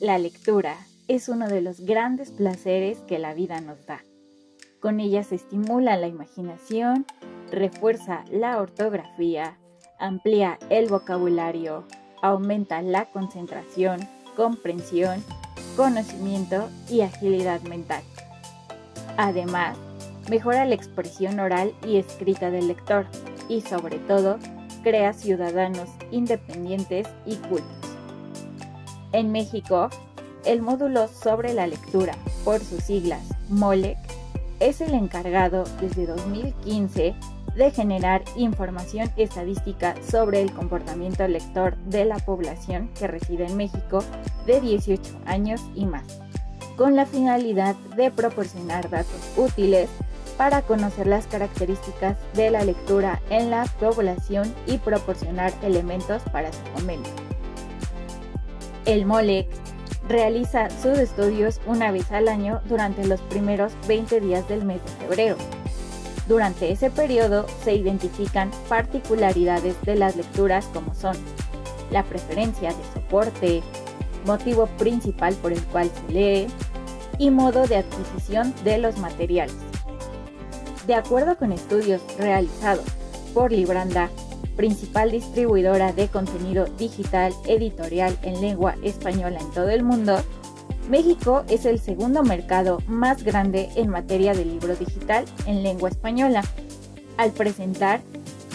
La lectura es uno de los grandes placeres que la vida nos da. Con ella se estimula la imaginación, refuerza la ortografía, amplía el vocabulario, aumenta la concentración, comprensión, conocimiento y agilidad mental. Además, mejora la expresión oral y escrita del lector y sobre todo crea ciudadanos independientes y cultos. En México, el módulo sobre la lectura, por sus siglas MOLEC, es el encargado desde 2015 de generar información estadística sobre el comportamiento lector de la población que reside en México de 18 años y más, con la finalidad de proporcionar datos útiles para conocer las características de la lectura en la población y proporcionar elementos para su fomento. El MOLEC realiza sus estudios una vez al año durante los primeros 20 días del mes de febrero. Durante ese periodo se identifican particularidades de las lecturas como son la preferencia de soporte, motivo principal por el cual se lee y modo de adquisición de los materiales. De acuerdo con estudios realizados por Libranda, principal distribuidora de contenido digital editorial en lengua española en todo el mundo, México es el segundo mercado más grande en materia de libro digital en lengua española, al presentar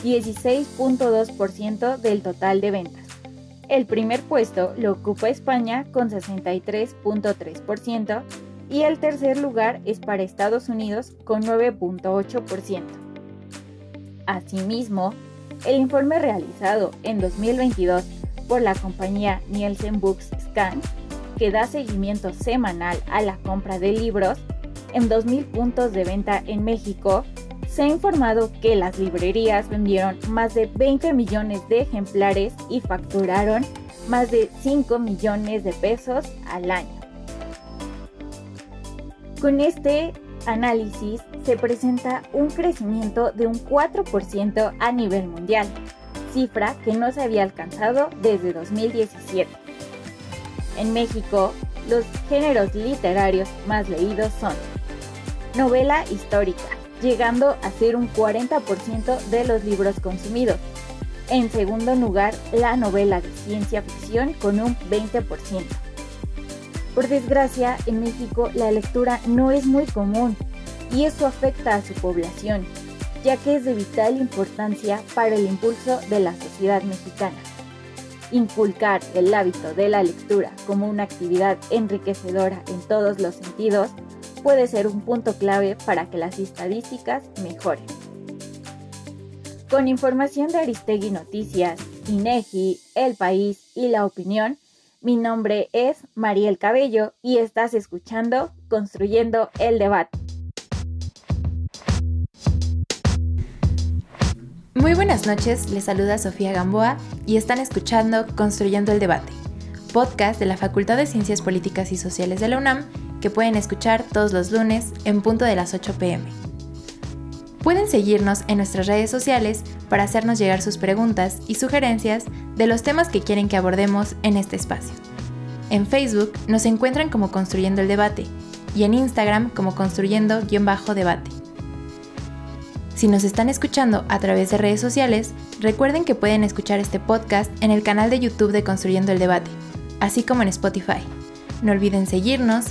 16.2% del total de ventas. El primer puesto lo ocupa España con 63.3% y el tercer lugar es para Estados Unidos con 9.8%. Asimismo, el informe realizado en 2022 por la compañía Nielsen Books Scan, que da seguimiento semanal a la compra de libros en 2.000 puntos de venta en México, se ha informado que las librerías vendieron más de 20 millones de ejemplares y facturaron más de 5 millones de pesos al año. Con este análisis se presenta un crecimiento de un 4% a nivel mundial, cifra que no se había alcanzado desde 2017. En México, los géneros literarios más leídos son novela histórica, llegando a ser un 40% de los libros consumidos. En segundo lugar, la novela de ciencia ficción con un 20%. Por desgracia, en México la lectura no es muy común y eso afecta a su población, ya que es de vital importancia para el impulso de la sociedad mexicana. Inculcar el hábito de la lectura como una actividad enriquecedora en todos los sentidos puede ser un punto clave para que las estadísticas mejoren. Con información de Aristegui Noticias, INEGI, El País y La Opinión, mi nombre es Mariel Cabello y estás escuchando Construyendo el Debate. Muy buenas noches, les saluda Sofía Gamboa y están escuchando Construyendo el Debate, podcast de la Facultad de Ciencias Políticas y Sociales de la UNAM que pueden escuchar todos los lunes en punto de las 8 pm. Pueden seguirnos en nuestras redes sociales para hacernos llegar sus preguntas y sugerencias de los temas que quieren que abordemos en este espacio. En Facebook nos encuentran como Construyendo el Debate y en Instagram como Construyendo-Debate. Si nos están escuchando a través de redes sociales, recuerden que pueden escuchar este podcast en el canal de YouTube de Construyendo el Debate, así como en Spotify. No olviden seguirnos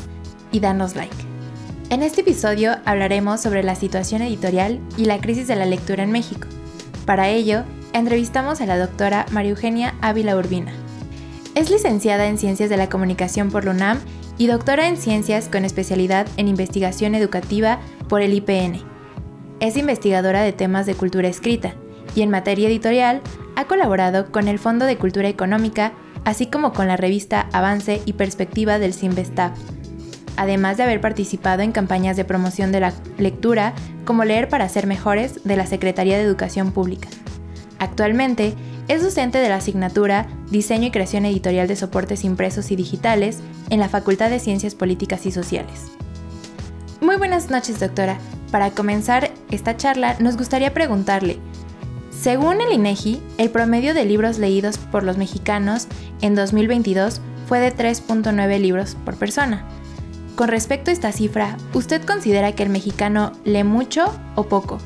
y darnos like. En este episodio hablaremos sobre la situación editorial y la crisis de la lectura en México. Para ello, entrevistamos a la doctora María Eugenia Ávila Urbina. Es licenciada en Ciencias de la Comunicación por la UNAM y doctora en Ciencias con especialidad en Investigación Educativa por el IPN. Es investigadora de temas de cultura escrita y en materia editorial ha colaborado con el Fondo de Cultura Económica, así como con la revista Avance y Perspectiva del Sinvestab, además de haber participado en campañas de promoción de la lectura como Leer para ser mejores de la Secretaría de Educación Pública. Actualmente es docente de la asignatura Diseño y Creación Editorial de Soportes Impresos y Digitales en la Facultad de Ciencias Políticas y Sociales. Muy buenas noches, doctora. Para comenzar esta charla, nos gustaría preguntarle, según el INEGI, el promedio de libros leídos por los mexicanos en 2022 fue de 3.9 libros por persona. Con respecto a esta cifra, ¿usted considera que el mexicano lee mucho o poco?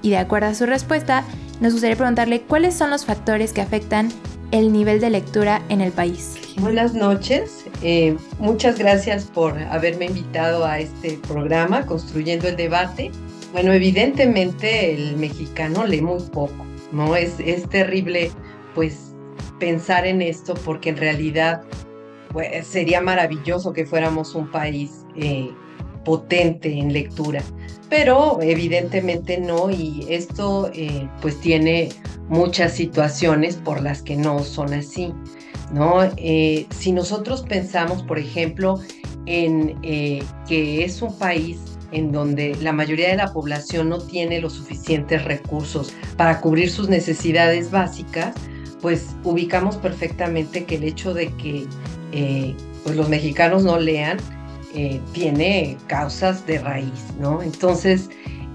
Y de acuerdo a su respuesta, nos gustaría preguntarle cuáles son los factores que afectan el nivel de lectura en el país. Buenas noches, eh, muchas gracias por haberme invitado a este programa, Construyendo el Debate. Bueno, evidentemente el mexicano lee muy poco, ¿no? Es, es terrible, pues, pensar en esto porque en realidad pues, sería maravilloso que fuéramos un país eh, potente en lectura, pero evidentemente no y esto eh, pues tiene muchas situaciones por las que no son así, ¿no? Eh, si nosotros pensamos, por ejemplo, en que es un país en donde la mayoría de la población no tiene los suficientes recursos para cubrir sus necesidades básicas, pues ubicamos perfectamente que el hecho de que eh, pues los mexicanos no lean eh, tiene causas de raíz, ¿no? Entonces,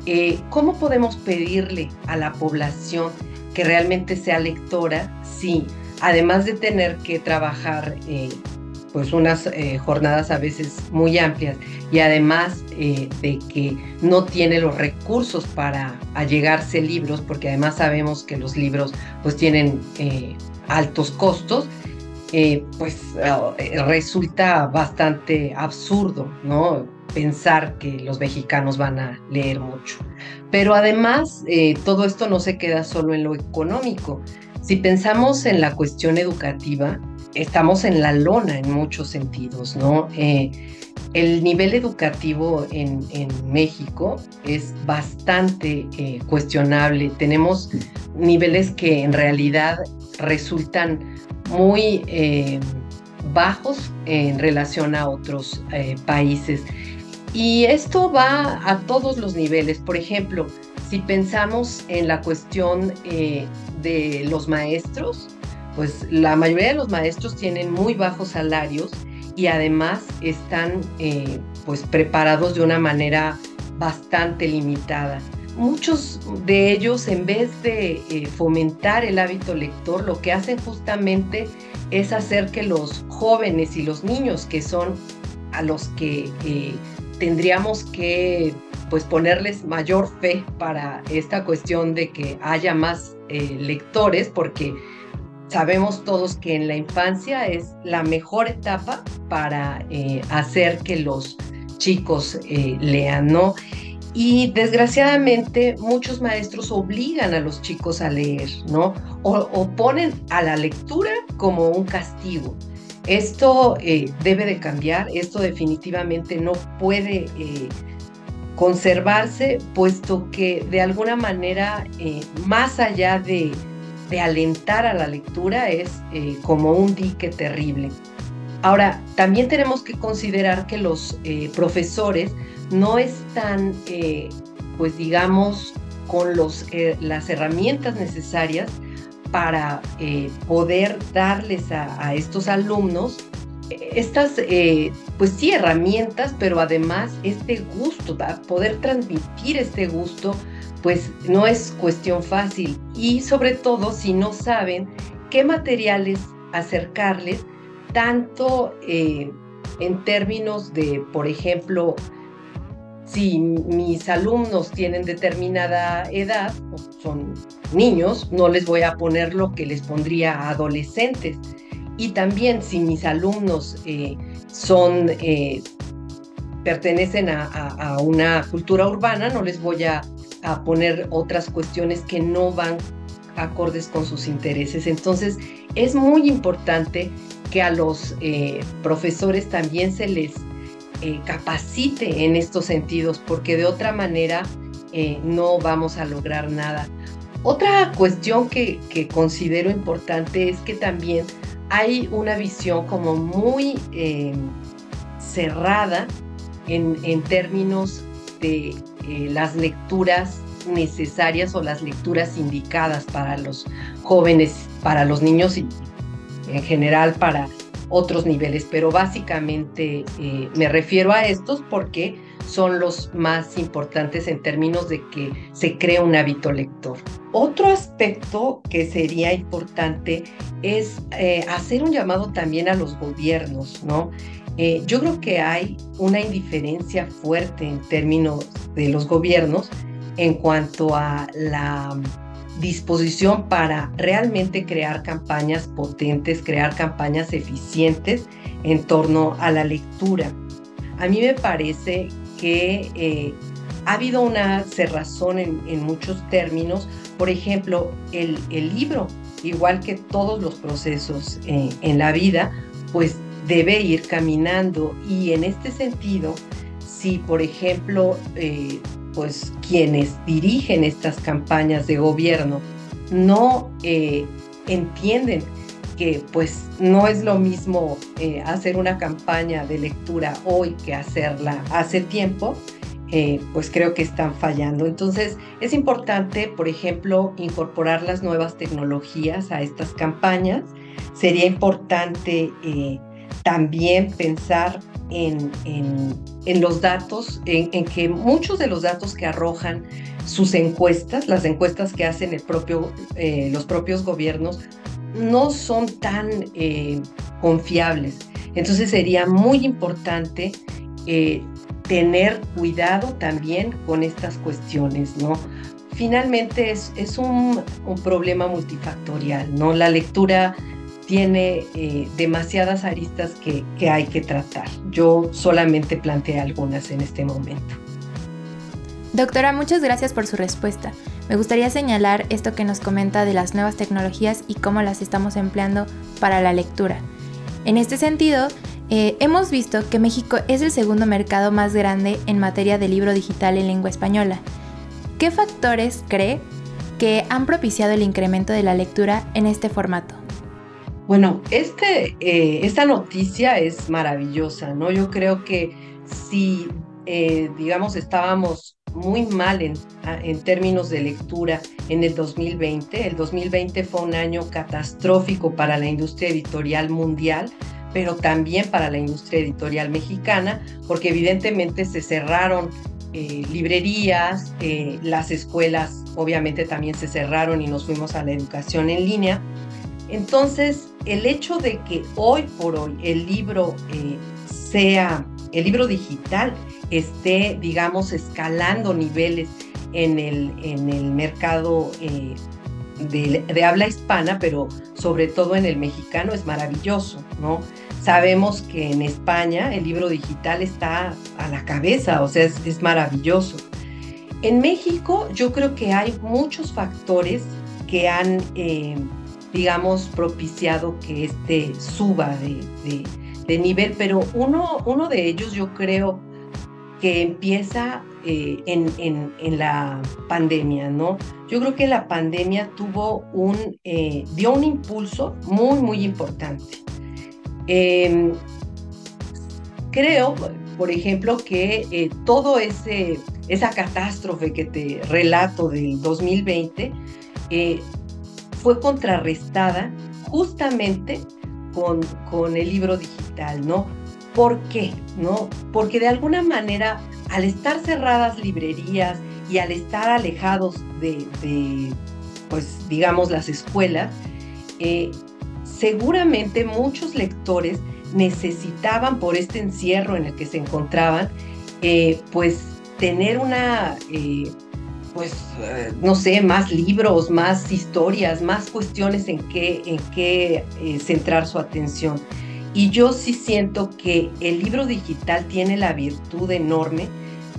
eh, ¿cómo podemos pedirle a la población que realmente sea lectora si, además de tener que trabajar pues unas jornadas a veces muy amplias y además de que no tiene los recursos para allegarse libros, porque además sabemos que los libros pues tienen altos costos, pues resulta bastante absurdo, ¿no? Pensar que los mexicanos van a leer mucho. Pero además, todo esto no se queda solo en lo económico. Si pensamos en la cuestión educativa, estamos en la lona en muchos sentidos, ¿no? Eh, el nivel educativo en, México es bastante eh, cuestionable. Tenemos niveles que en realidad resultan muy eh, bajos en relación a otros países. Y esto va a todos los niveles. Por ejemplo, si pensamos en la cuestión de los maestros, pues la mayoría de los maestros tienen muy bajos salarios y además están eh, pues preparados de una manera bastante limitada. Muchos de ellos, en vez de eh, fomentar el hábito lector, lo que hacen justamente es hacer que los jóvenes y los niños, que son a los que eh, tendríamos que pues ponerles mayor fe para esta cuestión de que haya más lectores, porque sabemos todos que en la infancia es la mejor etapa para eh, hacer que los chicos eh, lean, ¿no? Y desgraciadamente muchos maestros obligan a los chicos a leer, ¿no? O, ponen a la lectura como un castigo. Esto eh, debe de cambiar, esto definitivamente no puede conservarse, puesto que de alguna manera, más allá de alentar a la lectura es eh, como un dique terrible. Ahora, también tenemos que considerar que los eh, profesores no están, eh, pues digamos, con los, las herramientas necesarias para poder darles a, estos alumnos estas, pues sí, herramientas, pero además este gusto, poder transmitir este gusto pues no es cuestión fácil. Y sobre todo si no saben qué materiales acercarles, tanto eh, en términos de, por ejemplo, si mis alumnos tienen determinada edad, son niños, no les voy a poner lo que les pondría a adolescentes. Y también si mis alumnos eh, son, eh, pertenecen a, una cultura urbana, no les voy a a poner otras cuestiones que no van acordes con sus intereses. Entonces, es muy importante que a los eh, profesores también se les eh, capacite en estos sentidos, porque de otra manera eh, no vamos a lograr nada. Otra cuestión que, considero importante es que también hay una visión como muy eh, cerrada en, en, términos de eh, las lecturas necesarias o las lecturas indicadas para los jóvenes, para los niños y en general para otros niveles, pero básicamente me refiero a estos porque son los más importantes en términos de que se crea un hábito lector. Otro aspecto que sería importante es eh, hacer un llamado también a los gobiernos, ¿no? Eh, yo creo que hay una indiferencia fuerte en términos de los gobiernos en cuanto a la disposición para realmente crear campañas potentes, crear campañas eficientes en torno a la lectura. A mí me parece que eh, ha habido una cerrazón en, muchos términos. Por ejemplo, el, libro, igual que todos los procesos eh, en la vida, pues debe ir caminando y en este sentido, si por ejemplo, eh, pues quienes dirigen estas campañas de gobierno no entienden que pues no es lo mismo eh, hacer una campaña de lectura hoy que hacerla hace tiempo, eh, pues creo que están fallando. Entonces es importante, por ejemplo, incorporar las nuevas tecnologías a estas campañas. Sería importante eh, también pensar en, en, los datos, en, que muchos de los datos que arrojan sus encuestas, las encuestas que hacen el propio, los propios gobiernos, no son tan eh, confiables. Entonces sería muy importante eh, tener cuidado también con estas cuestiones, ¿no? Finalmente es, es un, problema multifactorial, ¿no? La lectura tiene eh, demasiadas aristas que, hay que tratar. Yo solamente planteé algunas en este momento. Doctora, muchas gracias por su respuesta. Me gustaría señalar esto que nos comenta de las nuevas tecnologías y cómo las estamos empleando para la lectura. En este sentido, eh, hemos visto que México es el segundo mercado más grande en materia de libro digital en lengua española. ¿Qué factores cree que han propiciado el incremento de la lectura en este formato? Bueno, este, eh, esta noticia es maravillosa, ¿no? Yo creo que si, eh, digamos, estábamos muy mal en, en, términos de lectura en el 2020. El 2020 fue un año catastrófico para la industria editorial mundial, pero también para la industria editorial mexicana, porque evidentemente se cerraron eh, librerías, eh, las escuelas obviamente también se cerraron y nos fuimos a la educación en línea. Entonces, el hecho de que hoy por hoy el libro eh, sea, el libro digital esté, digamos, escalando niveles en el, en el mercado eh, de, habla hispana, pero sobre todo en el mexicano es maravilloso, ¿no? Sabemos que en España el libro digital está a la cabeza, o sea, es, maravilloso. En México yo creo que hay muchos factores que han, eh, digamos, propiciado que este suba de, de, nivel, pero uno, uno de ellos yo creo que empieza eh, en, en, la pandemia, ¿no? Yo creo que la pandemia tuvo un, eh, dio un impulso muy, muy importante. Em, creo, por ejemplo, que eh, todo ese, esa catástrofe que te relato del 2020 fue contrarrestada justamente con, con el libro digital, ¿no? ¿Por qué? ¿No? Porque de alguna manera, al estar cerradas librerías y al estar alejados de, pues, digamos, las escuelas, eh, seguramente muchos lectores necesitaban por este encierro en el que se encontraban, eh, pues tener una, eh, pues, no sé, más libros, más historias, más cuestiones en que, en qué centrar su atención. Y yo sí siento que el libro digital tiene la virtud enorme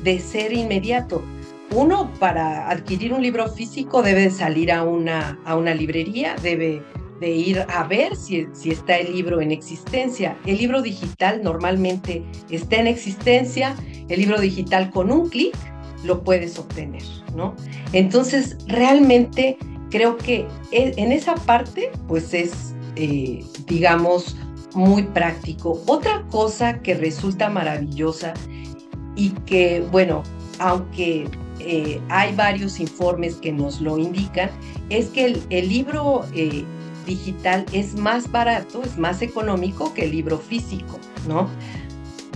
de ser inmediato. Uno, para adquirir un libro físico, debe salir a una, a una librería, debe de ir a ver si, si está el libro en existencia. El libro digital normalmente está en existencia. El libro digital con un clic lo puedes obtener, ¿no? Entonces, realmente creo que e, en esa parte, pues es, eh, digamos, muy práctico. Otra cosa que resulta maravillosa y que, bueno, aunque eh, hay varios informes que nos lo indican, es que el, libro eh, digital es más barato, es más económico que el libro físico, ¿no?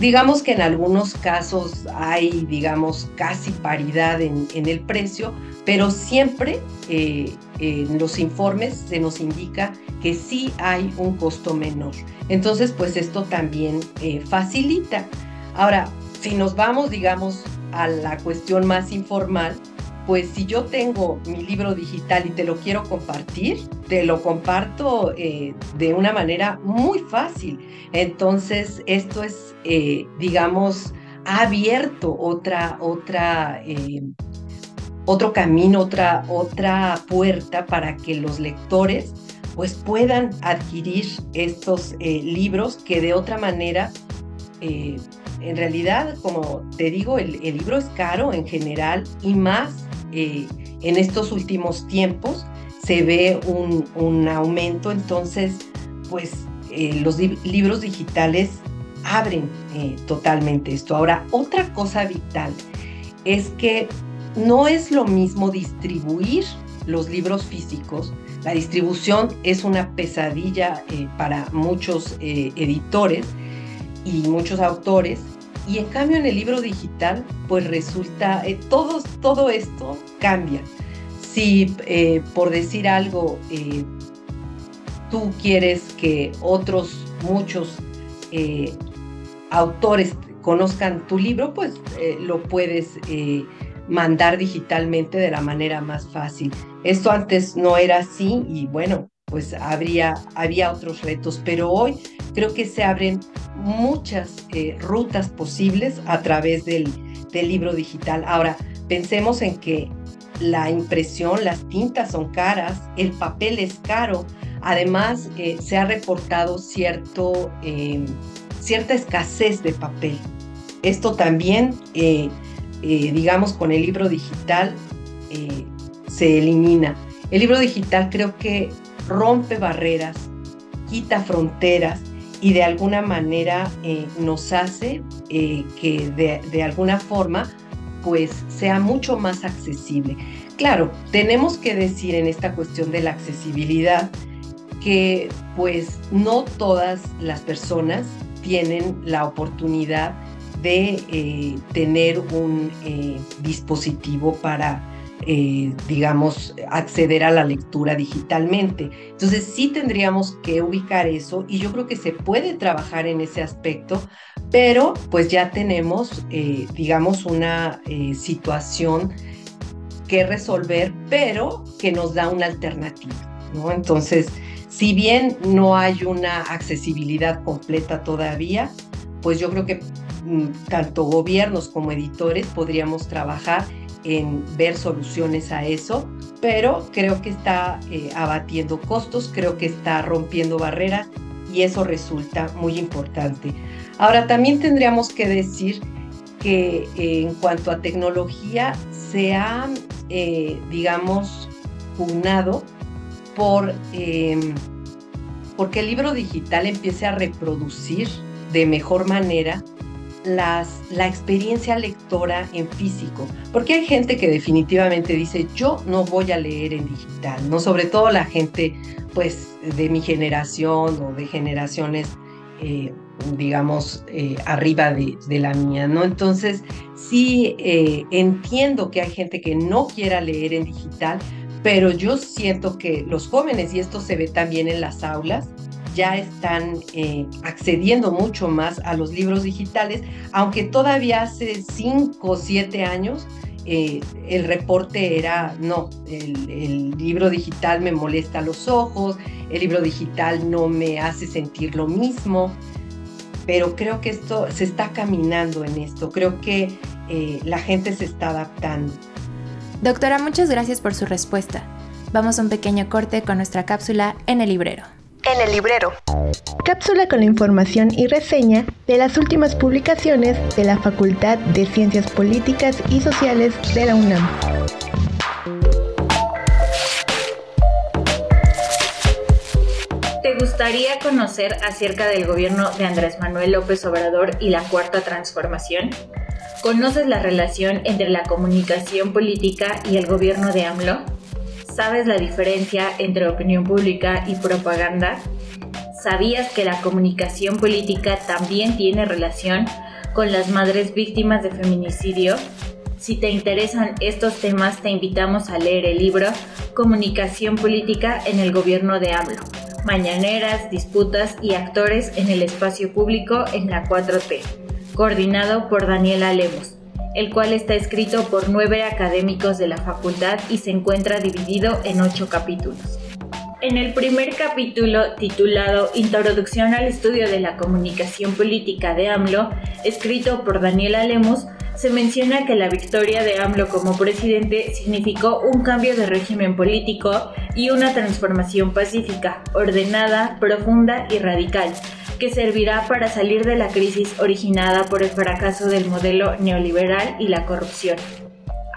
Digamos que en algunos casos hay, digamos, casi paridad en, el precio, pero siempre eh, en los informes se nos indica que sí hay un costo menor. Entonces, pues esto también eh, facilita. Ahora, si nos vamos, digamos, a la cuestión más informal, pues si yo tengo mi libro digital y te lo quiero compartir, te lo comparto eh, de una manera muy fácil. Entonces, esto es, eh, digamos, ha abierto otra, otra, eh, otro camino, otra, otra puerta para que los lectores pues puedan adquirir estos libros que de otra manera en realidad, como te digo, el, el, libro es caro en general y más eh, en estos últimos tiempos se ve un, aumento, entonces pues eh, los libros digitales abren eh, totalmente esto. Ahora, otra cosa vital es que no es lo mismo distribuir los libros físicos. La distribución es una pesadilla para muchos editores y muchos autores y en cambio en el libro digital, pues resulta, eh, todo, todo esto cambia. Si eh, por decir algo, eh, tú quieres que otros, muchos autores conozcan tu libro, pues lo puedes mandar digitalmente de la manera más fácil. Esto antes no era así y bueno, pues habría, había otros retos, pero hoy creo que se abren muchas eh, rutas posibles a través del, libro digital. Ahora, pensemos en que la impresión, las tintas son caras, el papel es caro, además eh, se ha reportado cierto, em, cierta escasez de papel. Esto también, eh, digamos, con el libro digital se elimina. El libro digital creo que rompe barreras, quita fronteras y de alguna manera eh, nos hace eh, que de, alguna forma pues sea mucho más accesible. Claro, tenemos que decir en esta cuestión de la accesibilidad que pues no todas las personas tienen la oportunidad de eh, tener un dispositivo para eh, digamos, acceder a la lectura digitalmente. Entonces sí tendríamos que ubicar eso y yo creo que se puede trabajar en ese aspecto, pero pues ya tenemos, eh, digamos, una eh, situación que resolver, pero que nos da una alternativa, ¿no? Entonces, si bien no hay una accesibilidad completa todavía, pues yo creo que mm, tanto gobiernos como editores podríamos trabajar en ver soluciones a eso, pero creo que está eh, abatiendo costos, creo que está rompiendo barreras y eso resulta muy importante. Ahora, también tendríamos que decir que eh, en cuanto a tecnología se ha, eh, digamos, pugnado por, em, porque el libro digital empiece a reproducir de mejor manera las, la experiencia lectora en físico, porque hay gente que definitivamente dice, yo no voy a leer en digital, ¿no? Sobre todo la gente, pues, de mi generación o de generaciones, eh, digamos, eh, arriba de, la mía, ¿no? Entonces, sí eh, entiendo que hay gente que no quiera leer en digital, pero yo siento que los jóvenes, y esto se ve también en las aulas, ya están eh, accediendo mucho más a los libros digitales, aunque todavía hace cinco o siete años eh, el reporte era, no, el, libro digital me molesta los ojos, el libro digital no me hace sentir lo mismo, pero creo que esto se está caminando en esto, creo que eh, la gente se está adaptando. Doctora, muchas gracias por su respuesta. Vamos a un pequeño corte con nuestra cápsula en el librero. En el librero. Cápsula con la información y reseña de las últimas publicaciones de la Facultad de Ciencias Políticas y Sociales de la UNAM. ¿Te gustaría conocer acerca del gobierno de Andrés Manuel López Obrador y la Cuarta Transformación? ¿Conoces la relación entre la comunicación política y el gobierno de AMLO? ¿Sabes la diferencia entre opinión pública y propaganda? ¿Sabías que la comunicación política también tiene relación con las madres víctimas de feminicidio? Si te interesan estos temas, te invitamos a leer el libro Comunicación Política en el Gobierno de AMLO. Mañaneras, disputas y actores en el espacio público en la 4T coordinado por Daniela Lemos, el cual está escrito por nueve académicos de la facultad y se encuentra dividido en ocho capítulos. En el primer capítulo, titulado Introducción al estudio de la comunicación política de AMLO, escrito por Daniela Lemus, se menciona que la victoria de AMLO como presidente significó un cambio de régimen político y una transformación pacífica, ordenada, profunda y radical, que servirá para salir de la crisis originada por el fracaso del modelo neoliberal y la corrupción.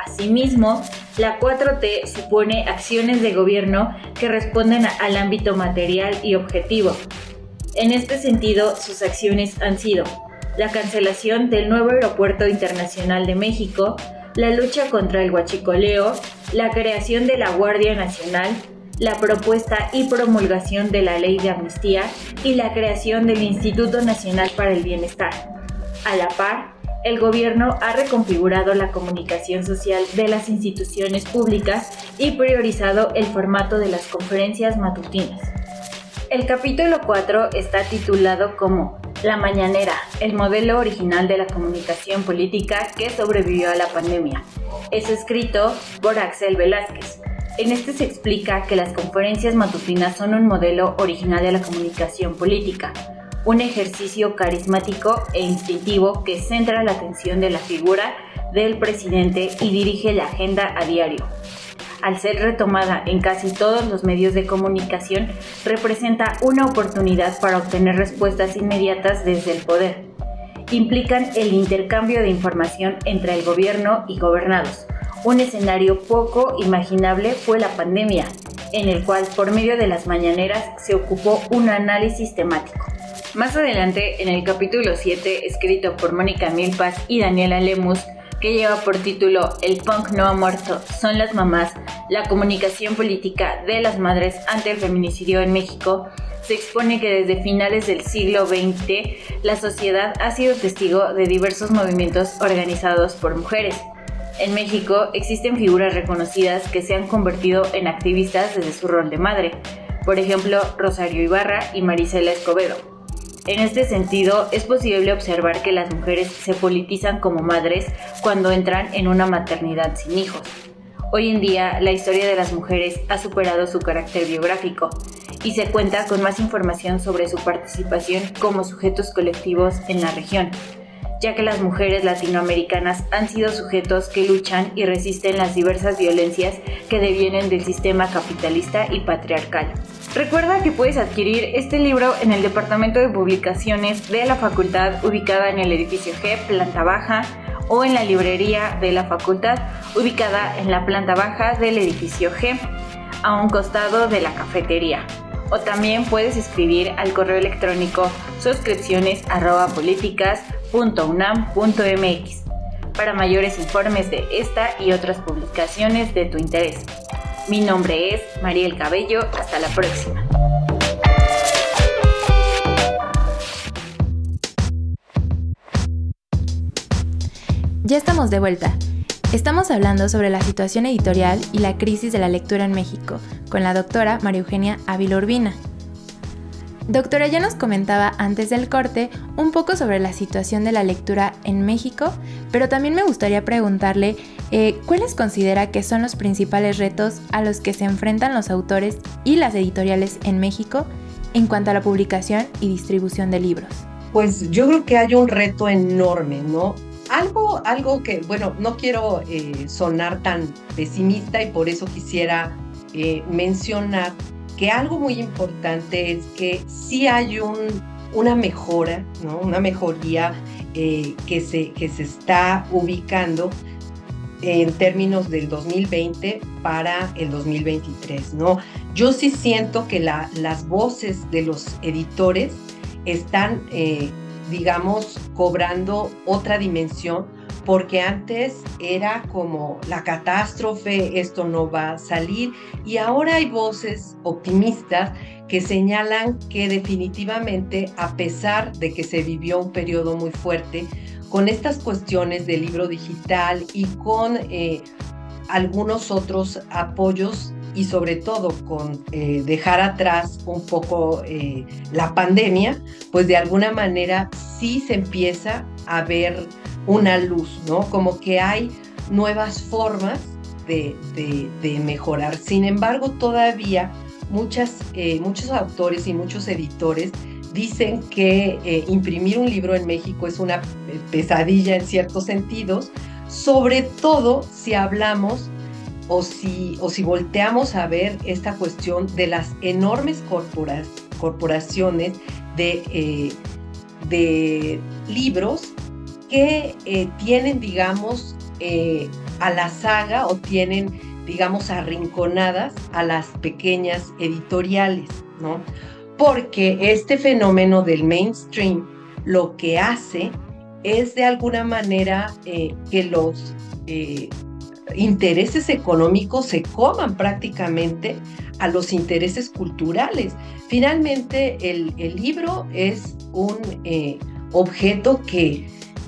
Asimismo, la 4T supone acciones de gobierno que responden al ámbito material y objetivo. En este sentido, sus acciones han sido la cancelación del nuevo Aeropuerto Internacional de México, la lucha contra el huachicoleo, la creación de la Guardia Nacional, la propuesta y promulgación de la ley de amnistía y la creación del Instituto Nacional para el Bienestar. A la par, el gobierno ha reconfigurado la comunicación social de las instituciones públicas y priorizado el formato de las conferencias matutinas. El capítulo 4 está titulado como La Mañanera, el modelo original de la comunicación política que sobrevivió a la pandemia. Es escrito por Axel Velázquez, en este se explica que las conferencias matutinas son un modelo original de la comunicación política, un ejercicio carismático e instintivo que centra la atención de la figura del presidente y dirige la agenda a diario. Al ser retomada en casi todos los medios de comunicación, representa una oportunidad para obtener respuestas inmediatas desde el poder. Implican el intercambio de información entre el gobierno y gobernados, un escenario poco imaginable fue la pandemia, en el cual por medio de las mañaneras se ocupó un análisis temático. Más adelante, en el capítulo 7, escrito por Mónica Milpas y Daniela Lemus, que lleva por título El punk no ha muerto, son las mamás, la comunicación política de las madres ante el feminicidio en México, se expone que desde finales del siglo XX la sociedad ha sido testigo de diversos movimientos organizados por mujeres, en México existen figuras reconocidas que se han convertido en activistas desde su rol de madre, por ejemplo Rosario Ibarra y Marisela Escobedo. En este sentido, es posible observar que las mujeres se politizan como madres cuando entran en una maternidad sin hijos. Hoy en día, la historia de las mujeres ha superado su carácter biográfico y se cuenta con más información sobre su participación como sujetos colectivos en la región, ya que las mujeres latinoamericanas han sido sujetos que luchan y resisten las diversas violencias que devienen del sistema capitalista y patriarcal. Recuerda que puedes adquirir este libro en el Departamento de Publicaciones de la Facultad ubicada en el edificio G, planta baja, o en la librería de la Facultad ubicada en la planta baja del edificio G, a un costado de la cafetería o también puedes escribir al correo electrónico suscripciones para mayores informes de esta y otras publicaciones de tu interés. Mi nombre es Mariel Cabello, hasta la próxima. Ya estamos de vuelta. Estamos hablando sobre la situación editorial y la crisis de la lectura en México con la doctora María Eugenia Ávila Urbina. Doctora, ya nos comentaba antes del corte un poco sobre la situación de la lectura en México, pero también me gustaría preguntarle eh, cuáles considera que son los principales retos a los que se enfrentan los autores y las editoriales en México en cuanto a la publicación y distribución de libros. Pues yo creo que hay un reto enorme, ¿no? Algo, algo que, bueno, no quiero eh, sonar tan pesimista y por eso quisiera eh, mencionar que algo muy importante es que sí hay un, una mejora, ¿no? una mejoría eh, que, se, que se está ubicando en términos del 2020 para el 2023, ¿no? Yo sí siento que la, las voces de los editores están, eh, digamos, cobrando otra dimensión porque antes era como la catástrofe, esto no va a salir, y ahora hay voces optimistas que señalan que definitivamente, a pesar de que se vivió un periodo muy fuerte, con estas cuestiones del libro digital y con eh, algunos otros apoyos y sobre todo con eh, dejar atrás un poco eh, la pandemia, pues de alguna manera sí se empieza a ver una luz, ¿no? Como que hay nuevas formas de, mejorar. Sin embargo, todavía muchas, eh, muchos autores y muchos editores dicen que eh, imprimir un libro en México es una pesadilla en ciertos sentidos, sobre todo si hablamos o si, o si volteamos a ver esta cuestión de las enormes corporaciones de, eh, de libros que eh, tienen, digamos, eh, a la saga o tienen, digamos, arrinconadas a las pequeñas editoriales, ¿no? Porque este fenómeno del mainstream lo que hace es de alguna manera eh, que los intereses económicos se coman prácticamente a los intereses culturales. Finalmente, el, el libro es un objeto que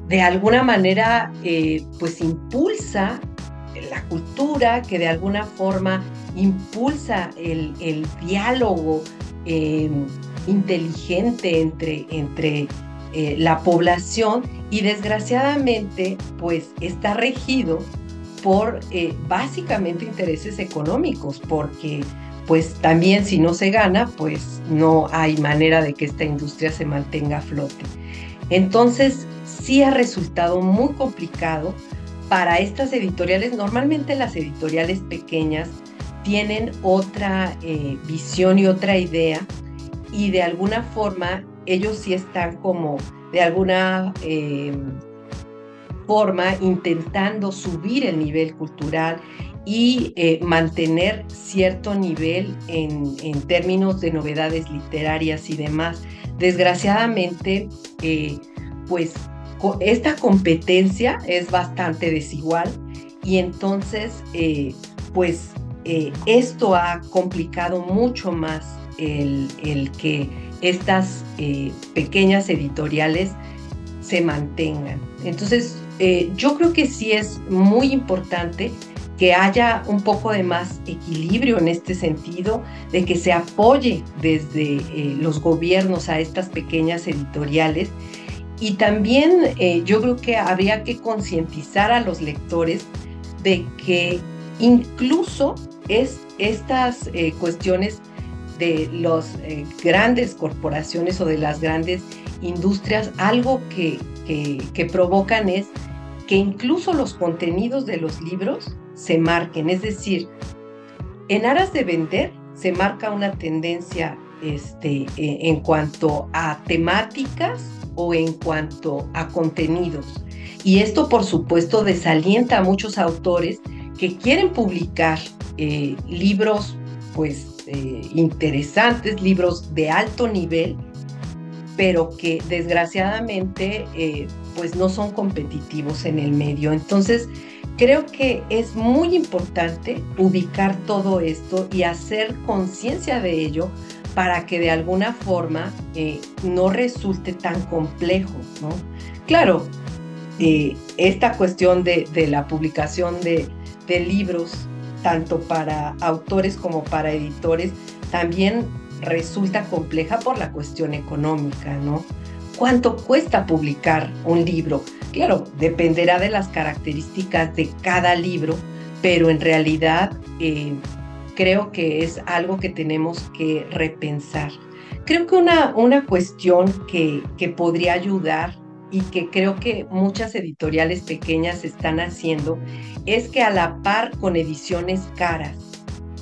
de alguna manera eh, pues impulsa la cultura, que de alguna forma impulsa el, diálogo em, inteligente entre, entre eh, la población y desgraciadamente pues está regido por eh, básicamente intereses económicos, porque pues también si no se gana, pues no hay manera de que esta industria se mantenga a flote. Entonces, sí ha resultado muy complicado para estas editoriales. Normalmente las editoriales pequeñas tienen otra eh, visión y otra idea y de alguna forma ellos sí están como de alguna eh, forma intentando subir el nivel cultural y eh, mantener cierto nivel en, en, términos de novedades literarias y demás. Desgraciadamente, pues esta competencia es bastante desigual y entonces, eh, pues eh, esto ha complicado mucho más el, que estas eh, pequeñas editoriales se mantengan. Entonces, yo creo que sí es muy importante que haya un poco de más equilibrio en este sentido, de que se apoye desde los gobiernos a estas pequeñas editoriales. Y también eh, yo creo que habría que concientizar a los lectores de que incluso es estas eh, cuestiones de las eh, grandes corporaciones o de las grandes industrias, algo que, que provocan es que incluso los contenidos de los libros se marquen. Es decir, en aras de vender se marca una tendencia este, en cuanto a temáticas o en cuanto a contenidos. Y esto, por supuesto, desalienta a muchos autores que quieren publicar eh, libros, pues, eh, interesantes, libros de alto nivel, pero que desgraciadamente, eh, pues, no son competitivos en el medio. Entonces, creo que es muy importante ubicar todo esto y hacer conciencia de ello para que de alguna forma eh, no resulte tan complejo, ¿no? Claro, eh, esta cuestión de, la publicación de, libros, tanto para autores como para editores, también resulta compleja por la cuestión económica, ¿no? ¿Cuánto cuesta publicar un libro? Claro, dependerá de las características de cada libro, pero en realidad eh, creo que es algo que tenemos que repensar. Creo que una, una cuestión que, que podría ayudar y que creo que muchas editoriales pequeñas están haciendo es que a la par con ediciones caras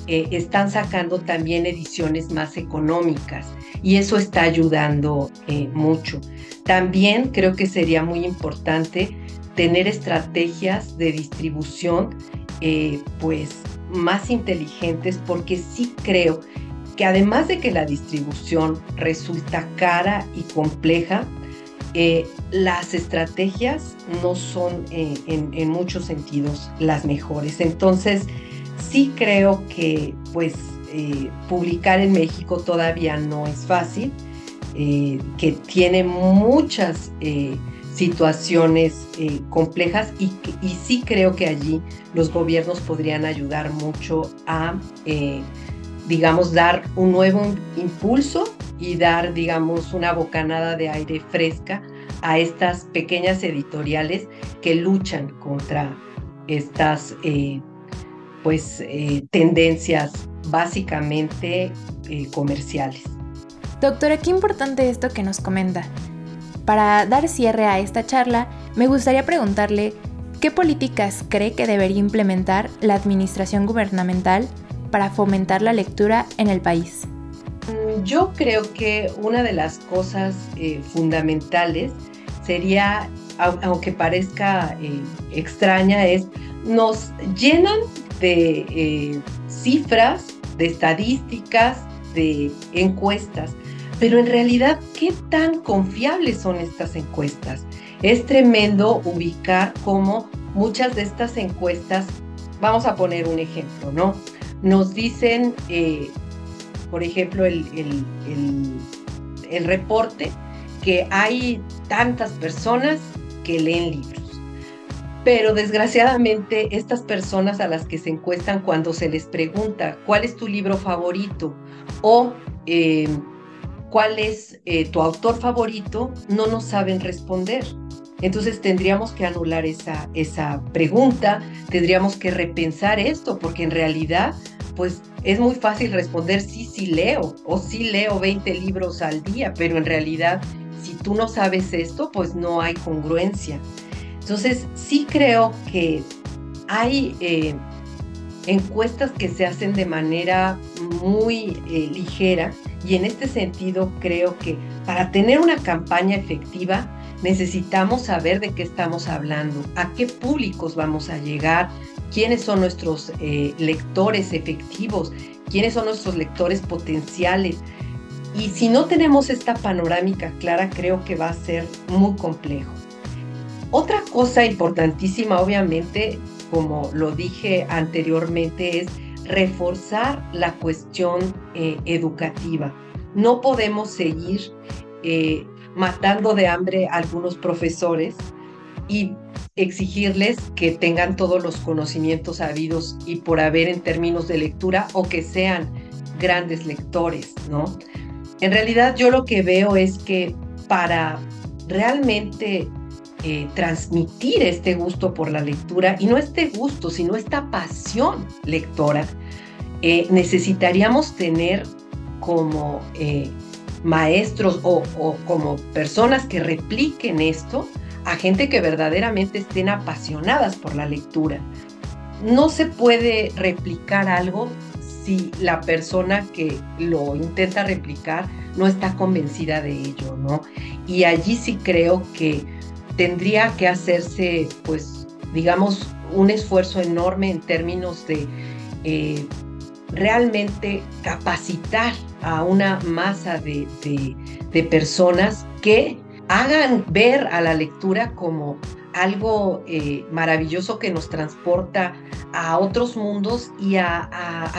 eh, están sacando también ediciones más económicas y eso está ayudando eh, mucho. También creo que sería muy importante tener estrategias de distribución eh, pues más inteligentes porque sí creo que además de que la distribución resulta cara y compleja, las estrategias no son en, en, muchos sentidos las mejores. Entonces, sí creo que pues eh, publicar en México todavía no es fácil, eh, que tiene muchas eh, situaciones complejas y, y, sí creo que allí los gobiernos podrían ayudar mucho a, digamos, dar un nuevo impulso y dar, digamos, una bocanada de aire fresca a estas pequeñas editoriales que luchan contra estas pues eh, tendencias básicamente eh, comerciales. Doctora, qué importante esto que nos comenta. Para dar cierre a esta charla, me gustaría preguntarle qué políticas cree que debería implementar la administración gubernamental para fomentar la lectura en el país. Mm, yo creo que una de las cosas eh, fundamentales sería, aunque parezca extraña, es nos llenan de eh, cifras, de estadísticas, de encuestas. Pero en realidad, ¿qué tan confiables son estas encuestas? Es tremendo ubicar cómo muchas de estas encuestas, vamos a poner un ejemplo, ¿no? Nos dicen, eh, por ejemplo, el, el reporte que hay tantas personas que leen libros pero desgraciadamente estas personas a las que se encuestan cuando se les pregunta cuál es tu libro favorito o eh, cuál es eh, tu autor favorito, no nos saben responder. Entonces tendríamos que anular esa, esa pregunta, tendríamos que repensar esto, porque en realidad, pues es muy fácil responder sí, sí leo, o sí leo 20 libros al día, pero en realidad, si tú no sabes esto, pues no hay congruencia. Entonces, sí creo que hay eh, encuestas que se hacen de manera muy eh, ligera y en este sentido creo que para tener una campaña efectiva necesitamos saber de qué estamos hablando, a qué públicos vamos a llegar, quiénes son nuestros eh, lectores efectivos, quiénes son nuestros lectores potenciales. Y si no tenemos esta panorámica clara, creo que va a ser muy complejo. Otra cosa importantísima, obviamente, como lo dije anteriormente, es reforzar la cuestión eh, educativa. No podemos seguir eh, matando de hambre a algunos profesores y exigirles que tengan todos los conocimientos habidos y por haber en términos de lectura o que sean grandes lectores, ¿no? En realidad yo lo que veo es que para realmente eh, transmitir este gusto por la lectura y no este gusto, sino esta pasión lectora, eh, necesitaríamos tener como eh, maestros o, o, como personas que repliquen esto a gente que verdaderamente estén apasionadas por la lectura. No se puede replicar algo si la persona que lo intenta replicar no está convencida de ello, ¿no? Y allí sí creo que tendría que hacerse, pues, digamos, un esfuerzo enorme en términos de eh, realmente capacitar a una masa de, de personas que hagan ver a la lectura como algo eh, maravilloso que nos transporta a otros mundos y a,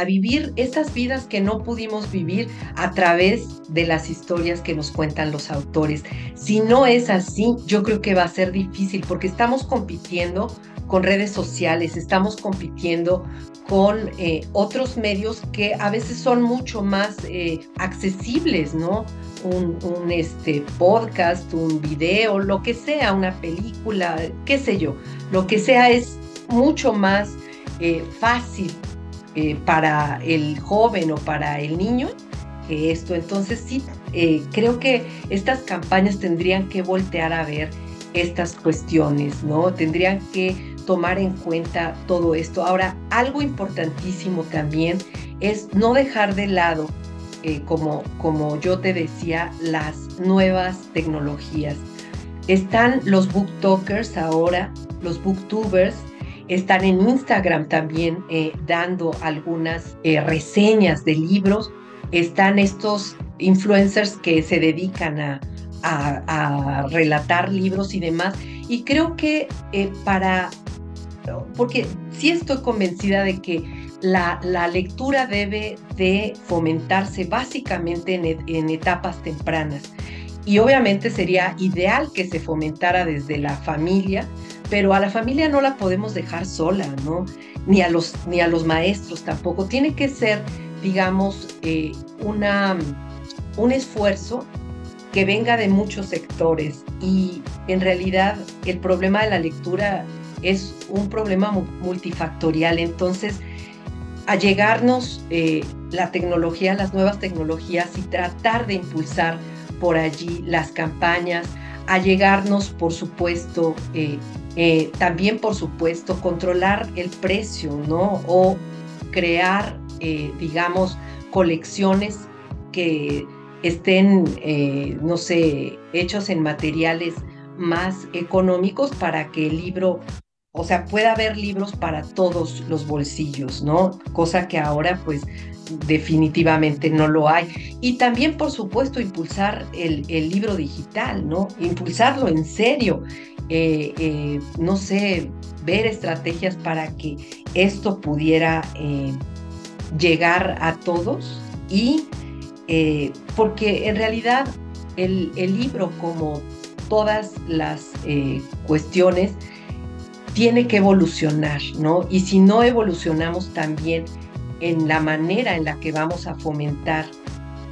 vivir estas vidas que no pudimos vivir a través de las historias que nos cuentan los autores. Si no es así, yo creo que va a ser difícil porque estamos compitiendo con redes sociales, estamos compitiendo con eh, otros medios que a veces son mucho más eh, accesibles, ¿no? Un, este, podcast, un video, lo que sea, una película, qué sé yo, lo que sea es mucho más eh, fácil para el joven o para el niño que esto. Entonces sí, creo que estas campañas tendrían que voltear a ver estas cuestiones, ¿no? Tendrían que tomar en cuenta todo esto. Ahora, algo importantísimo también es no dejar de lado, eh, como, como yo te decía, las nuevas tecnologías. Están los booktokers ahora, los booktubers, están en Instagram también eh, dando algunas eh, reseñas de libros. Están estos influencers que se dedican a, a, relatar libros y demás. Y creo que para, porque sí estoy convencida de que la, la lectura debe de fomentarse básicamente en, etapas tempranas. Y obviamente sería ideal que se fomentara desde la familia, pero a la familia no la podemos dejar sola, ¿no? Ni a los, ni a los maestros tampoco. Tiene que ser, digamos, eh, una, un esfuerzo que venga de muchos sectores y en realidad el problema de la lectura es un problema multifactorial. Entonces, allegarnos eh, la tecnología, las nuevas tecnologías y tratar de impulsar por allí las campañas, allegarnos, por supuesto, eh, eh, también, por supuesto, controlar el precio, ¿no? O crear, digamos, colecciones que estén, eh, no sé, hechos en materiales más económicos para que el libro, o sea, pueda haber libros para todos los bolsillos, ¿no? Cosa que ahora pues definitivamente no lo hay. Y también, por supuesto, impulsar el, libro digital, ¿no? Impulsarlo en serio. Eh, eh, no sé, ver estrategias para que esto pudiera llegar a todos y eh, porque en realidad el, libro, como todas las eh, cuestiones, tiene que evolucionar, ¿no? Y si no evolucionamos también en la manera en la que vamos a fomentar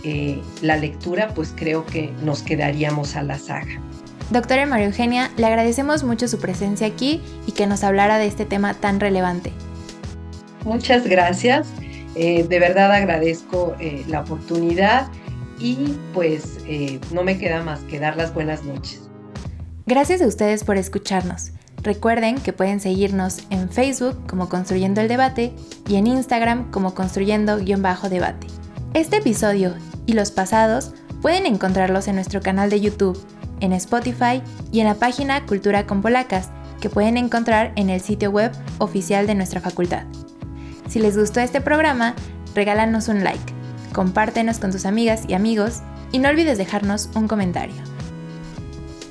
eh, la lectura, pues creo que nos quedaríamos a la saga. Doctora María Eugenia, le agradecemos mucho su presencia aquí y que nos hablara de este tema tan relevante. Muchas gracias. Eh, de verdad agradezco eh, la oportunidad y pues no me queda más que dar las buenas noches. Gracias a ustedes por escucharnos. Recuerden que pueden seguirnos en Facebook como Construyendo el Debate y en Instagram como Construyendo-Debate. Este episodio y los pasados pueden encontrarlos en nuestro canal de YouTube, en Spotify y en la página Cultura con Polacas, que pueden encontrar en el sitio web oficial de nuestra facultad. Si les gustó este programa, regálanos un like, compártenos con tus amigas y amigos y no olvides dejarnos un comentario.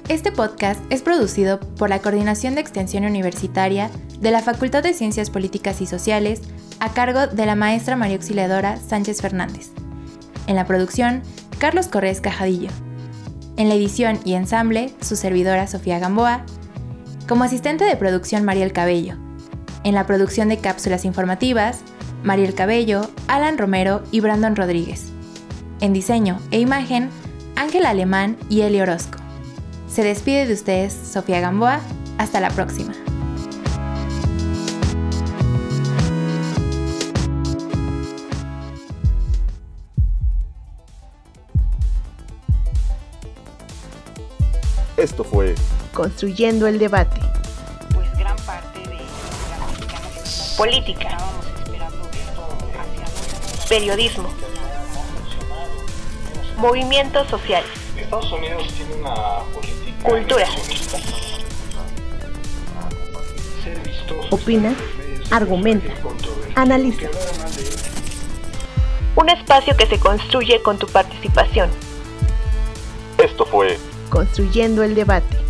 Este podcast es producido por la Coordinación de Extensión Universitaria de la Facultad de Ciencias Políticas y Sociales a cargo de la maestra María Auxiliadora Sánchez Fernández. En la producción, Carlos Corrés Cajadillo. En la edición y ensamble, su servidora Sofía Gamboa. Como asistente de producción, Mariel Cabello. En la producción de cápsulas informativas, Mariel Cabello, Alan Romero y Brandon Rodríguez. En diseño e imagen, Ángel Alemán y Eli Orozco. Se despide de ustedes Sofía Gamboa. Hasta la próxima. Esto fue Construyendo el debate. Política, periodismo, movimientos sociales, Estados Unidos tiene una política cultura, opina, argumenta, analiza. Un espacio que se construye con tu participación. Esto fue Construyendo el debate.